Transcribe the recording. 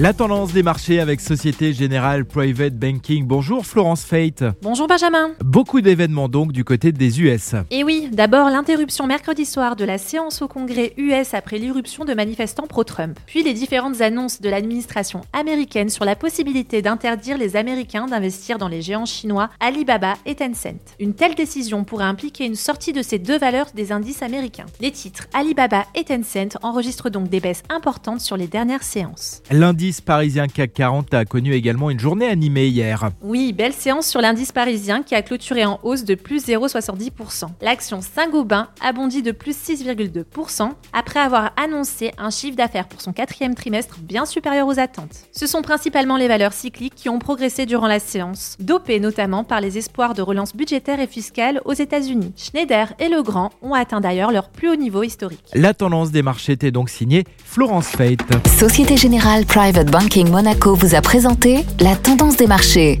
La tendance des marchés avec Société Générale Private Banking. Bonjour Florence Fate. Bonjour Benjamin. Beaucoup d'événements donc du côté des US. Et oui, d'abord l'interruption mercredi soir de la séance au Congrès US après l'irruption de manifestants pro-Trump. Puis les différentes annonces de l'administration américaine sur la possibilité d'interdire les Américains d'investir dans les géants chinois Alibaba et Tencent. Une telle décision pourrait impliquer une sortie de ces deux valeurs des indices américains. Les titres Alibaba et Tencent enregistrent donc des baisses importantes sur les dernières séances. Lundi parisien CAC 40 a connu également une journée animée hier. Oui, belle séance sur l'indice parisien qui a clôturé en hausse de plus 0,70%. L'action Saint-Gobain a bondi de plus 6,2% après avoir annoncé un chiffre d'affaires pour son quatrième trimestre bien supérieur aux attentes. Ce sont principalement les valeurs cycliques qui ont progressé durant la séance, dopées notamment par les espoirs de relance budgétaire et fiscale aux États-Unis. Schneider et Legrand ont atteint d'ailleurs leur plus haut niveau historique. La tendance des marchés était donc signée Florence Fate. Société Générale Banking Monaco vous a présenté la tendance des marchés.